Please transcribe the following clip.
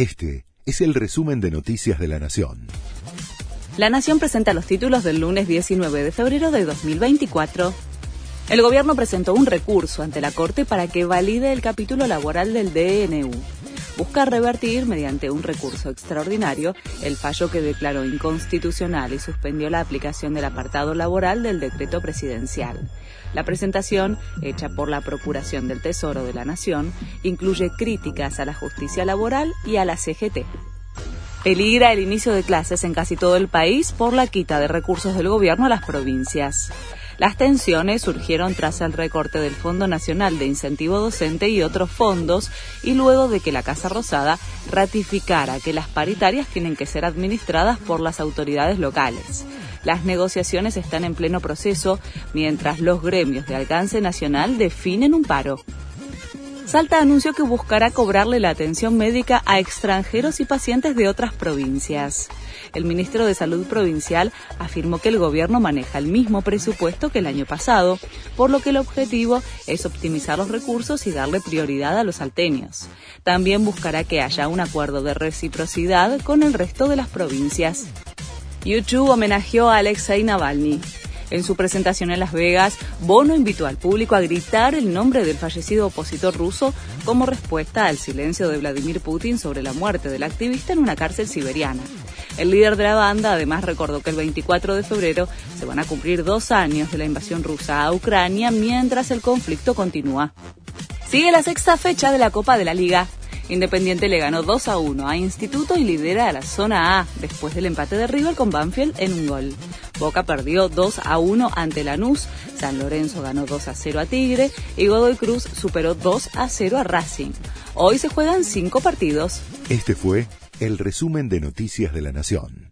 Este es el resumen de Noticias de la Nación. La Nación presenta los títulos del lunes 19 de febrero de 2024. El gobierno presentó un recurso ante la Corte para que valide el capítulo laboral del DNU busca revertir, mediante un recurso extraordinario, el fallo que declaró inconstitucional y suspendió la aplicación del apartado laboral del decreto presidencial. La presentación, hecha por la Procuración del Tesoro de la Nación, incluye críticas a la justicia laboral y a la CGT. Peligra el inicio de clases en casi todo el país por la quita de recursos del gobierno a las provincias. Las tensiones surgieron tras el recorte del Fondo Nacional de Incentivo Docente y otros fondos y luego de que la Casa Rosada ratificara que las paritarias tienen que ser administradas por las autoridades locales. Las negociaciones están en pleno proceso mientras los gremios de alcance nacional definen un paro. Salta anunció que buscará cobrarle la atención médica a extranjeros y pacientes de otras provincias. El ministro de Salud provincial afirmó que el gobierno maneja el mismo presupuesto que el año pasado, por lo que el objetivo es optimizar los recursos y darle prioridad a los salteños. También buscará que haya un acuerdo de reciprocidad con el resto de las provincias. YouTube homenajeó a Alexei Navalny. En su presentación en Las Vegas, Bono invitó al público a gritar el nombre del fallecido opositor ruso como respuesta al silencio de Vladimir Putin sobre la muerte del activista en una cárcel siberiana. El líder de la banda además recordó que el 24 de febrero se van a cumplir dos años de la invasión rusa a Ucrania mientras el conflicto continúa. Sigue la sexta fecha de la Copa de la Liga. Independiente le ganó 2 a 1 a Instituto y lidera a la zona A después del empate de River con Banfield en un gol. Boca perdió 2 a 1 ante Lanús, San Lorenzo ganó 2 a 0 a Tigre y Godoy Cruz superó 2 a 0 a Racing. Hoy se juegan cinco partidos. Este fue el resumen de Noticias de la Nación.